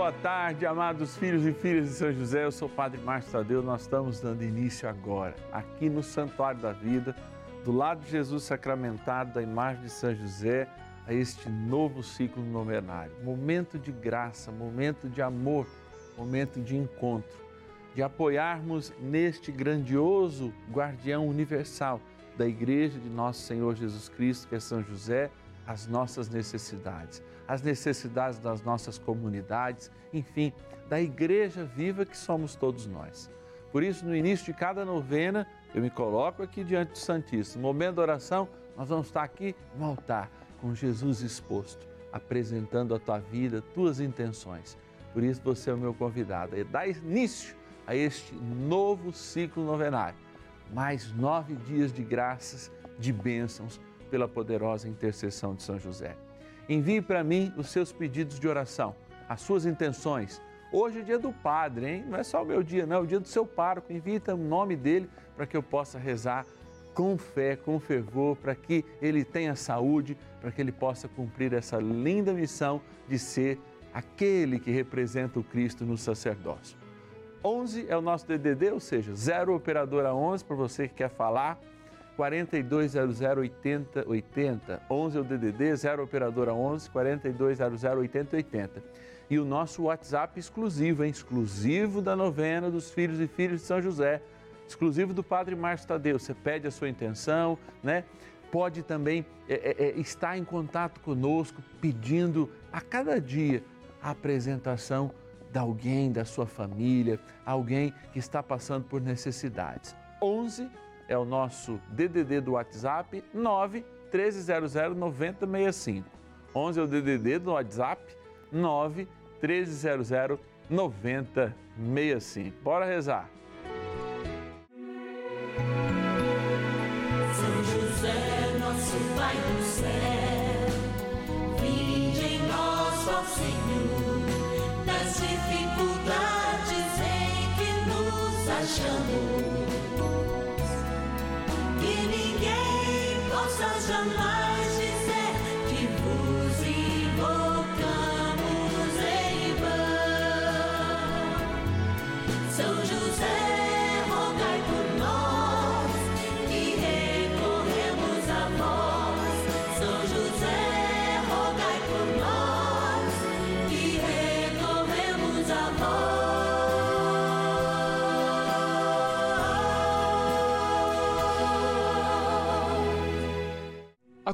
boa tarde, amados filhos e filhas de São José. Eu sou o Padre Márcio Tadeu. Nós estamos dando início agora, aqui no Santuário da Vida, do lado de Jesus sacramentado, da imagem de São José, a este novo ciclo novenário. Momento de graça, momento de amor, momento de encontro, de apoiarmos neste grandioso guardião universal da Igreja de Nosso Senhor Jesus Cristo, que é São José, as nossas necessidades as necessidades das nossas comunidades, enfim, da igreja viva que somos todos nós. Por isso, no início de cada novena, eu me coloco aqui diante do Santíssimo. Momento da oração, nós vamos estar aqui no altar, com Jesus exposto, apresentando a tua vida, tuas intenções. Por isso, você é o meu convidado. E dá início a este novo ciclo novenário. Mais nove dias de graças, de bênçãos, pela poderosa intercessão de São José. Envie para mim os seus pedidos de oração, as suas intenções. Hoje é dia do Padre, hein? Não é só o meu dia, não, é o dia do seu pároco. Envie o nome dele para que eu possa rezar com fé, com fervor, para que ele tenha saúde, para que ele possa cumprir essa linda missão de ser aquele que representa o Cristo no sacerdócio. 11 é o nosso DDD, ou seja, 0 operadora 11 para você que quer falar 4200 8080. 11 é o DDD, 0 operadora 11 4200 8080. E o nosso WhatsApp exclusivo, hein? exclusivo da novena dos filhos e filhas de São José, exclusivo do Padre Márcio Tadeu. Você pede a sua intenção, né? Pode também é, é, é, estar em contato conosco, pedindo a cada dia a apresentação de alguém da sua família, alguém que está passando por necessidades. 11 é o nosso DDD do WhatsApp 9 1300 9065. 11 é o DDD do WhatsApp 9 1300 9065. Bora rezar.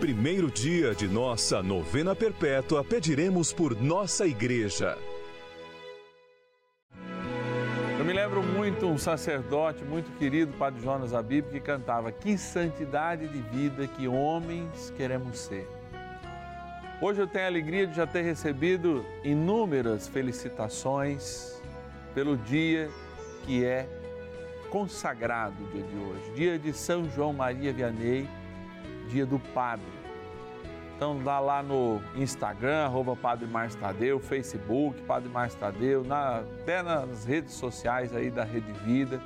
primeiro dia de nossa novena perpétua, pediremos por nossa igreja. Eu me lembro muito um sacerdote muito querido, Padre Jonas Abib, que cantava: Que santidade de vida que homens queremos ser. Hoje eu tenho a alegria de já ter recebido inúmeras felicitações pelo dia que é consagrado dia de hoje, dia de São João Maria Vianney dia do Padre. Então dá lá no Instagram, arroba Padre Márcio Tadeu, Facebook, Padre Márcio Tadeu, na, até nas redes sociais aí da Rede Vida,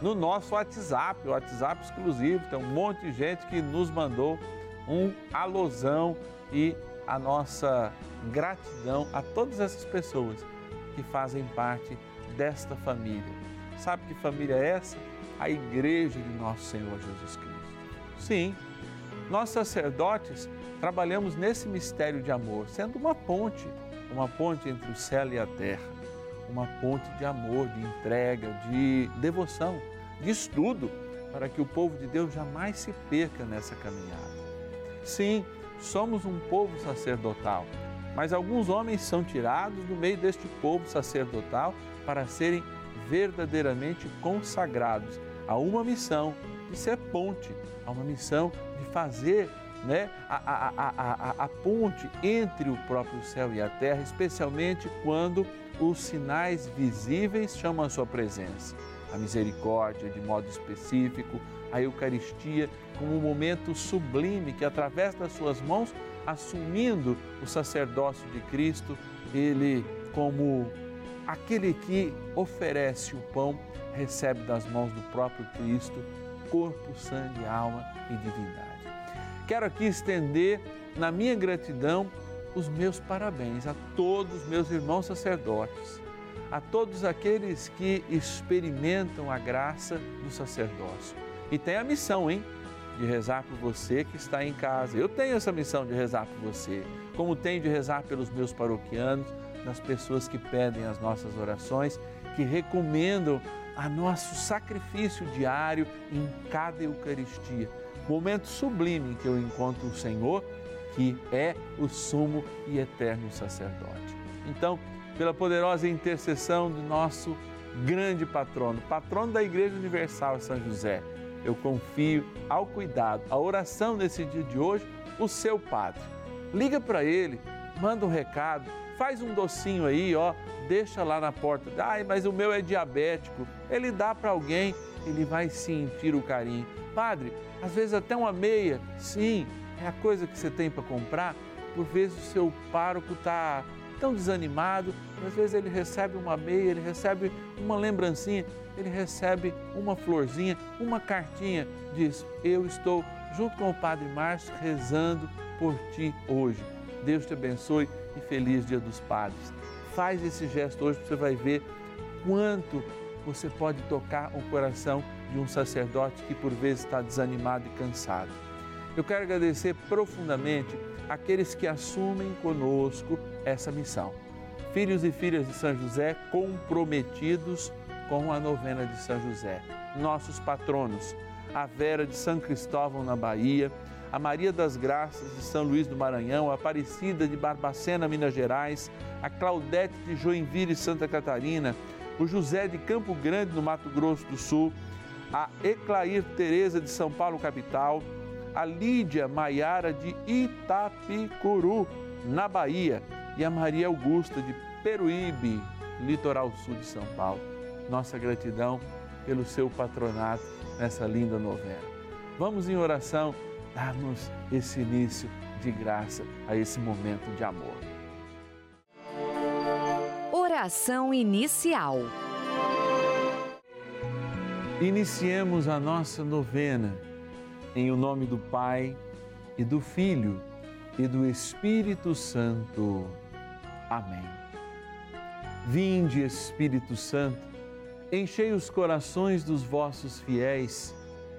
no nosso WhatsApp, o WhatsApp exclusivo, tem um monte de gente que nos mandou um alusão e a nossa gratidão a todas essas pessoas que fazem parte desta família. Sabe que família é essa? A igreja de nosso Senhor Jesus Cristo. Sim, nós sacerdotes trabalhamos nesse mistério de amor, sendo uma ponte, uma ponte entre o céu e a terra. uma ponte de amor, de entrega, de devoção, de estudo, para que o povo de Deus jamais se perca nessa caminhada. Sim, somos um povo sacerdotal, mas alguns homens são tirados do meio deste povo sacerdotal para serem verdadeiramente consagrados a uma missão de ser ponte, a uma missão de fazer né, a, a, a, a, ponte entre o próprio céu e a terra, especialmente quando os sinais visíveis chamam a sua presença. A misericórdia, de modo específico, a Eucaristia, como um momento sublime que, através das suas mãos, assumindo o sacerdócio de Cristo, ele, como aquele que oferece o pão, recebe das mãos do próprio Cristo corpo, sangue, alma e divindade. Quero aqui estender na minha gratidão os meus parabéns a todos meus irmãos sacerdotes, a todos aqueles que experimentam a graça do sacerdócio. E tem a missão, hein? De rezar por você que está em casa. Eu tenho essa missão de rezar por você, como tenho de rezar pelos meus paroquianos, nas pessoas que pedem as nossas orações, que recomendam a nosso sacrifício diário em cada Eucaristia momento sublime em que eu encontro o Senhor, que é o sumo e eterno sacerdote. Então, pela poderosa intercessão do nosso grande patrono, patrono da Igreja Universal São José, eu confio ao cuidado, à oração nesse dia de hoje, o seu padre. Liga para ele, manda um recado, faz um docinho aí, ó, deixa lá na porta. Ai, mas o meu é diabético. Ele dá para alguém, ele vai sentir o carinho. Padre, às vezes até uma meia, sim, é a coisa que você tem para comprar. Por vezes o seu pároco está tão desanimado, às vezes ele recebe uma meia, ele recebe uma lembrancinha, ele recebe uma florzinha, uma cartinha, diz: Eu estou junto com o Padre Márcio rezando por ti hoje. Deus te abençoe e feliz Dia dos Padres. Faz esse gesto hoje, você vai ver quanto você pode tocar o coração de um sacerdote que por vezes está desanimado e cansado. Eu quero agradecer profundamente aqueles que assumem conosco essa missão. Filhos e filhas de São José comprometidos com a novena de São José. Nossos patronos, a Vera de São Cristóvão na Bahia, a Maria das Graças de São Luís do Maranhão, a Aparecida de Barbacena, Minas Gerais, a Claudete de Joinville, Santa Catarina, o José de Campo Grande, no Mato Grosso do Sul, a Eclair Tereza de São Paulo, capital, a Lídia Maiara de Itapicuru, na Bahia, e a Maria Augusta de Peruíbe, litoral sul de São Paulo. Nossa gratidão pelo seu patronato nessa linda novena. Vamos em oração darmos esse início de graça a esse momento de amor. Oração inicial. Iniciemos a nossa novena em o nome do Pai e do Filho e do Espírito Santo. Amém. Vinde, Espírito Santo, enchei os corações dos vossos fiéis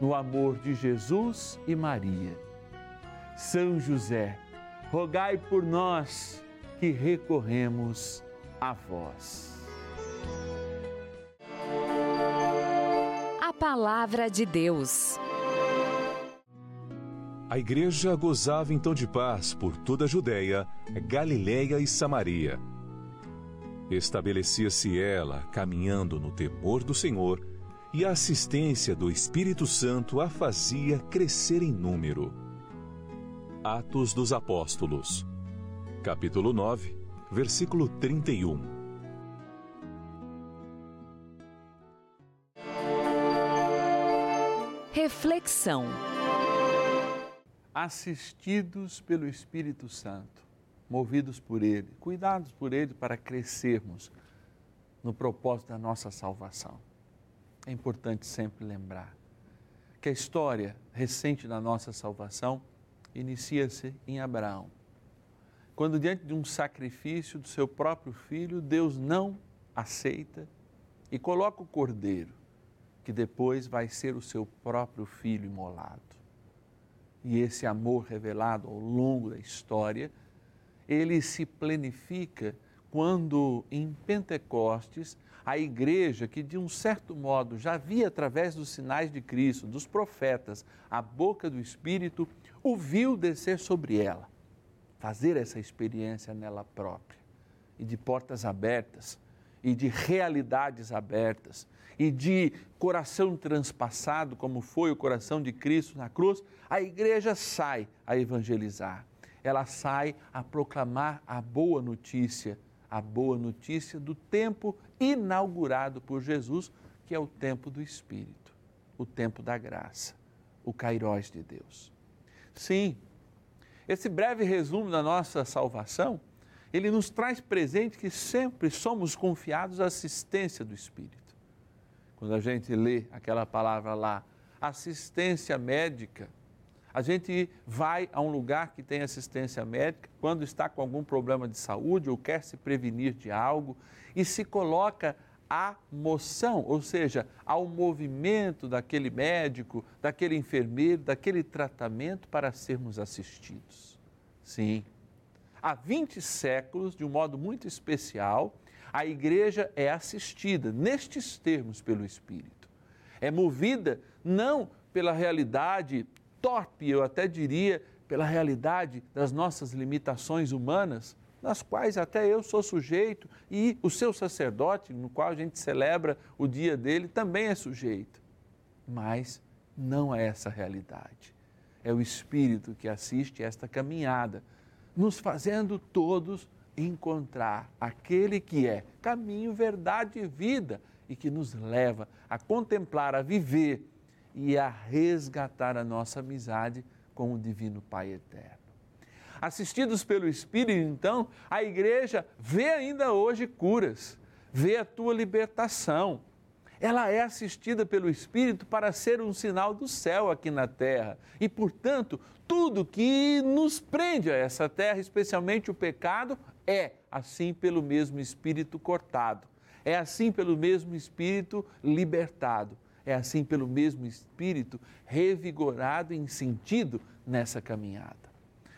no amor de Jesus e Maria. São José, rogai por nós que recorremos a vós. A Palavra de Deus. A igreja gozava então de paz por toda a Judéia, Galiléia e Samaria. Estabelecia-se ela caminhando no temor do Senhor e a assistência do Espírito Santo a fazia crescer em número. Atos dos Apóstolos, capítulo 9, versículo 31. Reflexão. Assistidos pelo Espírito Santo, movidos por Ele, cuidados por Ele para crescermos no propósito da nossa salvação. É importante sempre lembrar que a história recente da nossa salvação inicia-se em Abraão. Quando, diante de um sacrifício do seu próprio filho, Deus não aceita e coloca o cordeiro, que depois vai ser o seu próprio filho imolado. E esse amor revelado ao longo da história, ele se planifica quando em Pentecostes a igreja, que de um certo modo já via através dos sinais de Cristo, dos profetas, a boca do Espírito, o viu descer sobre ela, fazer essa experiência nela própria, e de portas abertas, e de realidades abertas, e de coração transpassado, como foi o coração de Cristo na cruz, a igreja sai a evangelizar, ela sai a proclamar a boa notícia a boa notícia do tempo inaugurado por Jesus, que é o tempo do Espírito, o tempo da graça, o Cairós de Deus. Sim, esse breve resumo da nossa salvação, ele nos traz presente que sempre somos confiados à assistência do Espírito. Quando a gente lê aquela palavra lá, assistência médica, a gente vai a um lugar que tem assistência médica quando está com algum problema de saúde ou quer se prevenir de algo e se coloca à moção, ou seja, ao movimento daquele médico, daquele enfermeiro, daquele tratamento para sermos assistidos. Sim, há 20 séculos, de um modo muito especial, a igreja é assistida nestes termos pelo Espírito. É movida não pela realidade torpe, eu até diria, pela realidade das nossas limitações humanas, nas quais até eu sou sujeito, e o seu sacerdote, no qual a gente celebra o dia dele, também é sujeito. Mas não é essa realidade. É o Espírito que assiste esta caminhada, nos fazendo todos encontrar aquele que é caminho, verdade e vida e que nos leva a contemplar, a viver e a resgatar a nossa amizade com o Divino Pai Eterno. Assistidos pelo Espírito, então, a igreja vê ainda hoje curas, vê a tua libertação. Ela é assistida pelo Espírito para ser um sinal do céu aqui na terra. E, portanto, tudo que nos prende a essa terra, especialmente o pecado, é assim pelo mesmo Espírito cortado. É assim pelo mesmo Espírito libertado é assim pelo mesmo Espírito, revigorado em sentido nessa caminhada.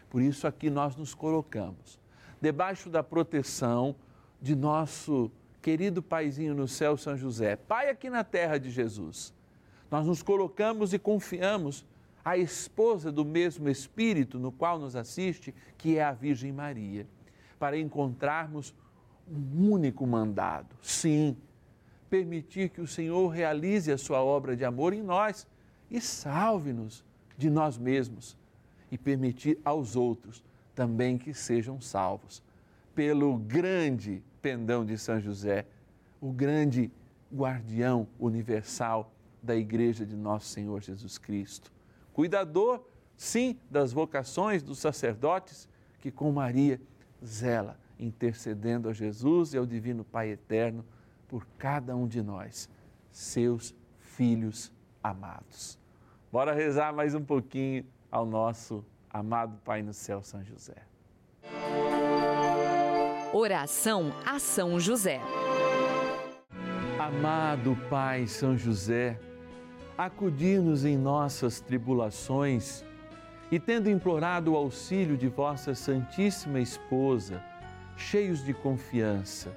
Por isso aqui nós nos colocamos debaixo da proteção de nosso querido paizinho no céu, São José, pai aqui na terra de Jesus. Nós nos colocamos e confiamos à esposa do mesmo Espírito no qual nos assiste, que é a Virgem Maria, para encontrarmos um único mandado. Sim, permitir que o Senhor realize a sua obra de amor em nós e salve-nos de nós mesmos e permitir aos outros também que sejam salvos pelo grande pendão de São José, o grande guardião universal da Igreja de Nosso Senhor Jesus Cristo. Cuidador, sim, das vocações dos sacerdotes que com Maria zela, intercedendo a Jesus e ao Divino Pai Eterno por cada um de nós, seus filhos amados. Bora rezar mais um pouquinho ao nosso amado Pai no céu, São José. Oração a São José. Amado Pai São José, acudir-nos em nossas tribulações e, tendo implorado o auxílio de vossa Santíssima Esposa, cheios de confiança,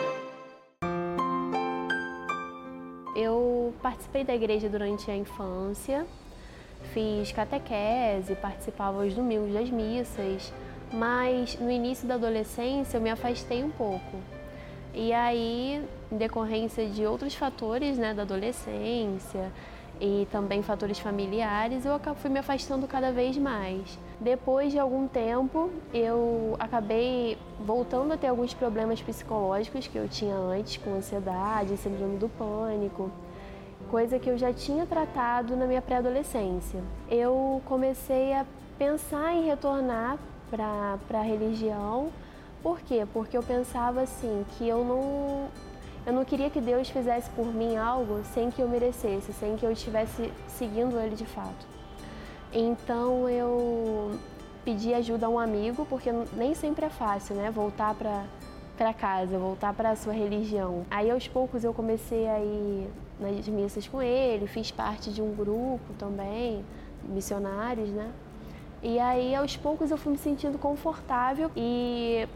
Eu participei da igreja durante a infância, fiz catequese, participava aos domingos das missas, mas no início da adolescência eu me afastei um pouco. E aí, em decorrência de outros fatores né, da adolescência, e também fatores familiares, eu fui me afastando cada vez mais. Depois de algum tempo, eu acabei voltando a ter alguns problemas psicológicos que eu tinha antes, com ansiedade, síndrome do pânico, coisa que eu já tinha tratado na minha pré-adolescência. Eu comecei a pensar em retornar para a religião. Por quê? Porque eu pensava assim que eu não eu não queria que Deus fizesse por mim algo sem que eu merecesse, sem que eu estivesse seguindo Ele de fato. Então eu pedi ajuda a um amigo, porque nem sempre é fácil, né? Voltar para para casa, voltar para a sua religião. Aí aos poucos eu comecei a ir nas missas com ele, fiz parte de um grupo também, missionários, né? E aí aos poucos eu fui me sentindo confortável e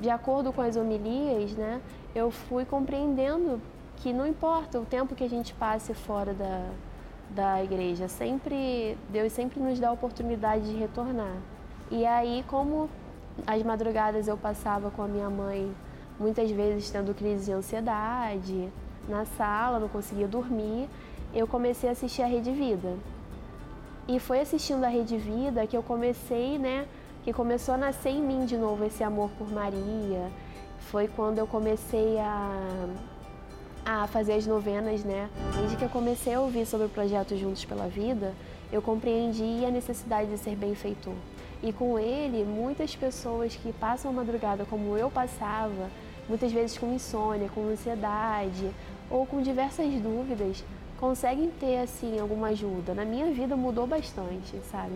de acordo com as homilias, né, eu fui compreendendo que não importa o tempo que a gente passe fora da, da igreja, sempre Deus sempre nos dá a oportunidade de retornar. E aí, como as madrugadas eu passava com a minha mãe, muitas vezes tendo crise de ansiedade, na sala, não conseguia dormir, eu comecei a assistir a Rede Vida. E foi assistindo a Rede Vida que eu comecei, né, que começou a nascer em mim de novo esse amor por Maria, foi quando eu comecei a, a fazer as novenas, né? Desde que eu comecei a ouvir sobre o projeto Juntos pela Vida, eu compreendi a necessidade de ser benfeitor. E com ele, muitas pessoas que passam a madrugada como eu passava, muitas vezes com insônia, com ansiedade ou com diversas dúvidas, conseguem ter assim alguma ajuda. Na minha vida mudou bastante, sabe?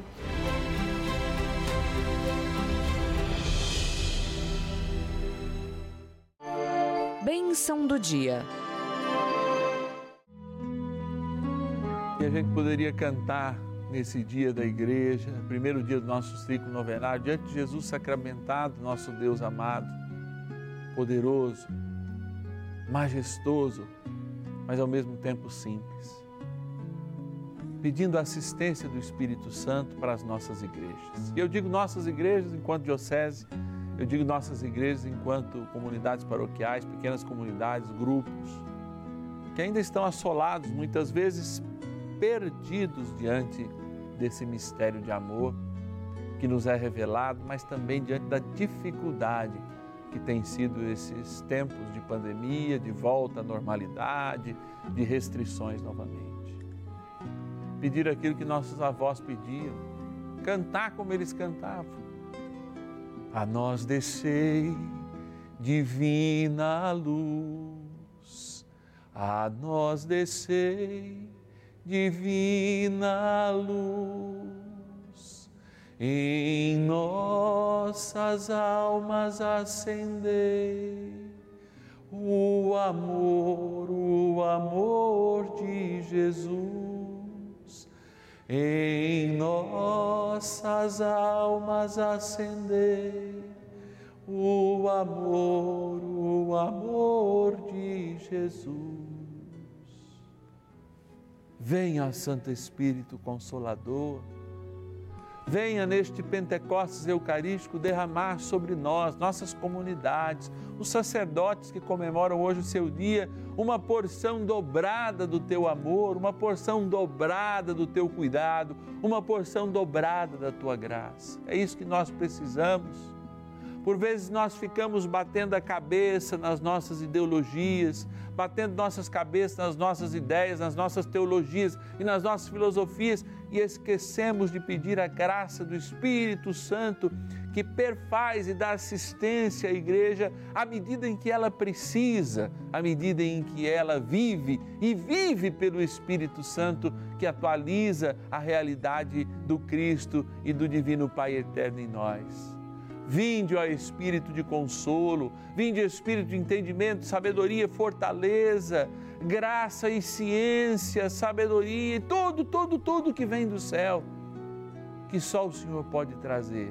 Bênção do dia. E a gente poderia cantar nesse dia da igreja, primeiro dia do nosso ciclo novenário, diante de Jesus sacramentado, nosso Deus amado, poderoso, majestoso, mas ao mesmo tempo simples. Pedindo a assistência do Espírito Santo para as nossas igrejas. E eu digo nossas igrejas enquanto diocese, eu digo nossas igrejas enquanto comunidades paroquiais, pequenas comunidades, grupos, que ainda estão assolados, muitas vezes perdidos diante desse mistério de amor que nos é revelado, mas também diante da dificuldade que tem sido esses tempos de pandemia, de volta à normalidade, de restrições novamente. Pedir aquilo que nossos avós pediam, cantar como eles cantavam. A nós descei divina luz, a nós descei divina luz, em nossas almas acender o amor, o amor de Jesus. Em nossas almas acender o amor, o amor de Jesus. Venha, Santo Espírito Consolador, venha neste Pentecostes Eucarístico derramar sobre nós, nossas comunidades, os sacerdotes que comemoram hoje o seu dia, uma porção dobrada do teu amor, uma porção dobrada do teu cuidado, uma porção dobrada da tua graça. É isso que nós precisamos. Por vezes nós ficamos batendo a cabeça nas nossas ideologias, batendo nossas cabeças nas nossas ideias, nas nossas teologias e nas nossas filosofias e esquecemos de pedir a graça do Espírito Santo que perfaz e dá assistência à igreja à medida em que ela precisa, à medida em que ela vive e vive pelo Espírito Santo que atualiza a realidade do Cristo e do Divino Pai eterno em nós. Vinde, ó Espírito de consolo, vinde, Espírito de entendimento, sabedoria, fortaleza, graça e ciência, sabedoria, e tudo, tudo, tudo que vem do céu, que só o Senhor pode trazer.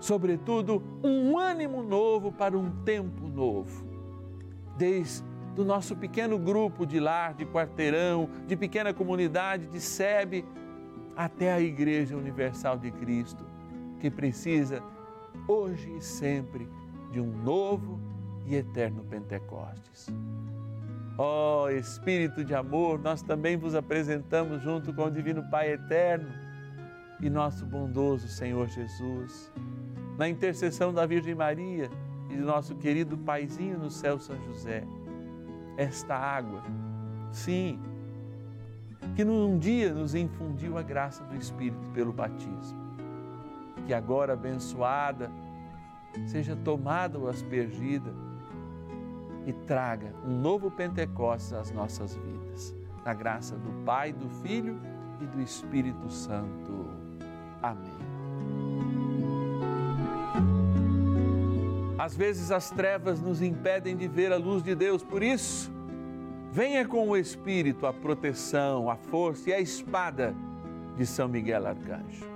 Sobretudo, um ânimo novo para um tempo novo. Desde o nosso pequeno grupo de lar, de quarteirão, de pequena comunidade, de SEB, até a Igreja Universal de Cristo, que precisa hoje e sempre, de um novo e eterno Pentecostes. Ó oh, Espírito de amor, nós também vos apresentamos junto com o Divino Pai eterno e nosso bondoso Senhor Jesus, na intercessão da Virgem Maria e do nosso querido Paizinho no céu, São José, esta água, sim, que num dia nos infundiu a graça do Espírito pelo batismo que agora abençoada seja tomada ou aspergida e traga um novo Pentecostes às nossas vidas. Na graça do Pai, do Filho e do Espírito Santo. Amém. Às vezes as trevas nos impedem de ver a luz de Deus, por isso, venha com o Espírito a proteção, a força e a espada de São Miguel Arcanjo.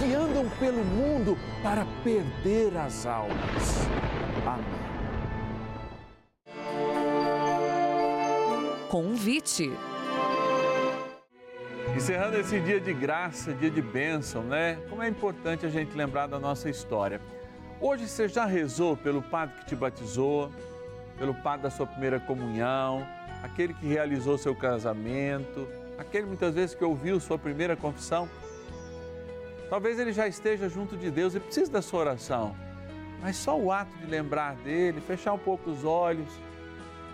que andam pelo mundo para perder as almas. Amém. Convite. Encerrando esse dia de graça, dia de bênção, né? Como é importante a gente lembrar da nossa história. Hoje você já rezou pelo padre que te batizou, pelo padre da sua primeira comunhão, aquele que realizou seu casamento, aquele muitas vezes que ouviu sua primeira confissão. Talvez ele já esteja junto de Deus e precise da sua oração, mas só o ato de lembrar dele, fechar um pouco os olhos,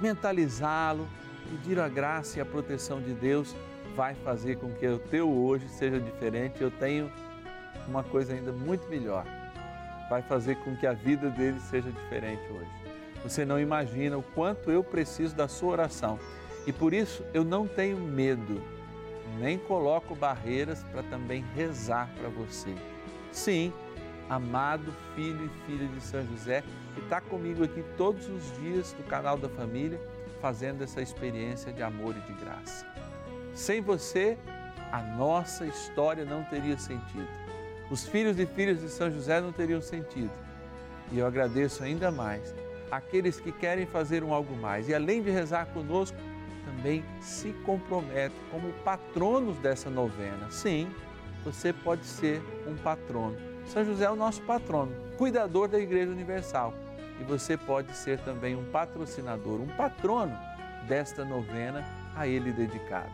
mentalizá-lo, pedir a graça e a proteção de Deus, vai fazer com que o teu hoje seja diferente. Eu tenho uma coisa ainda muito melhor. vai fazer com que a vida dele seja diferente hoje. Você não imagina o quanto eu preciso da sua oração. E por isso eu não tenho medo, nem coloco barreiras para também rezar para você. Sim, amado filho e filha de São José, que está comigo aqui todos os dias do canal da família, fazendo essa experiência de amor e de graça. Sem você, a nossa história não teria sentido. Os filhos e filhas de São José não teriam sentido. E eu agradeço ainda mais aqueles que querem fazer um algo mais e além de rezar conosco, também se comprometem como patronos dessa novena. Sim, você pode ser um patrono. São José é o nosso patrono, cuidador da Igreja Universal. E você pode ser também um patrocinador, um patrono desta novena a ele dedicada.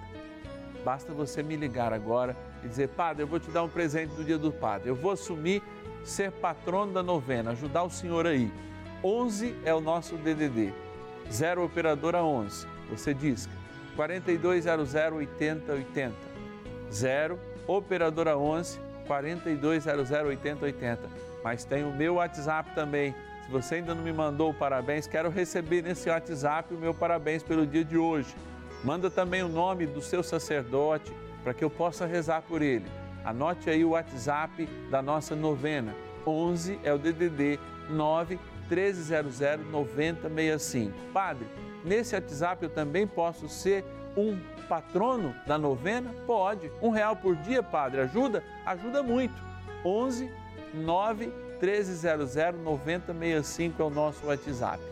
Basta você me ligar agora e dizer: Padre, eu vou te dar um presente do Dia do Padre. Eu vou assumir ser patrono da novena, ajudar o senhor aí. 11 é o nosso DDD. 0 operadora 11. Você diz 4200 8080. 0 operadora 11 4200 8080. Mas tem o meu WhatsApp também. Se você ainda não me mandou o parabéns, quero receber nesse WhatsApp o meu parabéns pelo dia de hoje. Manda também o nome do seu sacerdote para que eu possa rezar por ele. Anote aí o WhatsApp da nossa novena. 11 é o DDD 9 1300 9065. Padre, nesse WhatsApp eu também posso ser um patrono da novena? Pode. Um real por dia, padre, ajuda? Ajuda muito. 11 9 1300 9065 é o nosso WhatsApp.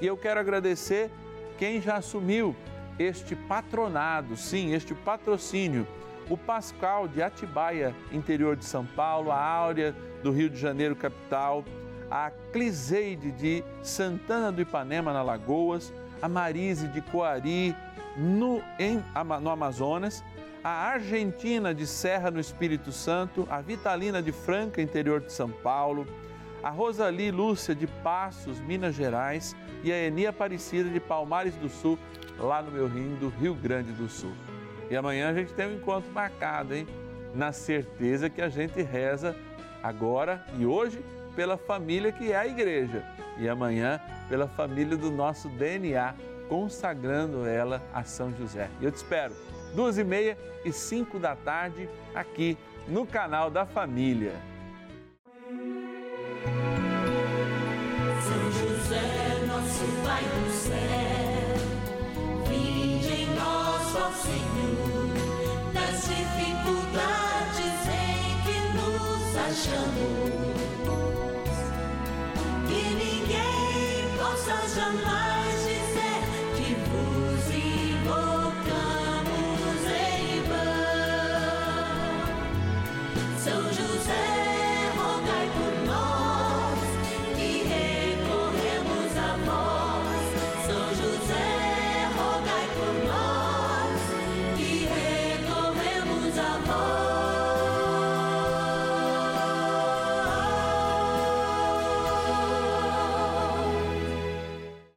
E eu quero agradecer quem já assumiu este patronado, sim, este patrocínio. O Pascal de Atibaia, interior de São Paulo, a Áurea do Rio de Janeiro, capital, a Cliseide de Santana do Ipanema, na Lagoas, a Marise de Coari, no, em, no Amazonas, a Argentina de Serra, no Espírito Santo, a Vitalina de Franca, interior de São Paulo, a Rosali Lúcia de Passos, Minas Gerais e a Eni Aparecida de Palmares do Sul, lá no meu rim do Rio Grande do Sul. E amanhã a gente tem um encontro marcado, hein? Na certeza que a gente reza agora e hoje pela família que é a igreja e amanhã pela família do nosso DNA, consagrando ela a São José. Eu te espero, duas e meia e cinco da tarde, aqui no canal da Família. São José, nosso Pai do céu, em Senhor, das dificuldades em que nos achamos. Que ninguém possa jamais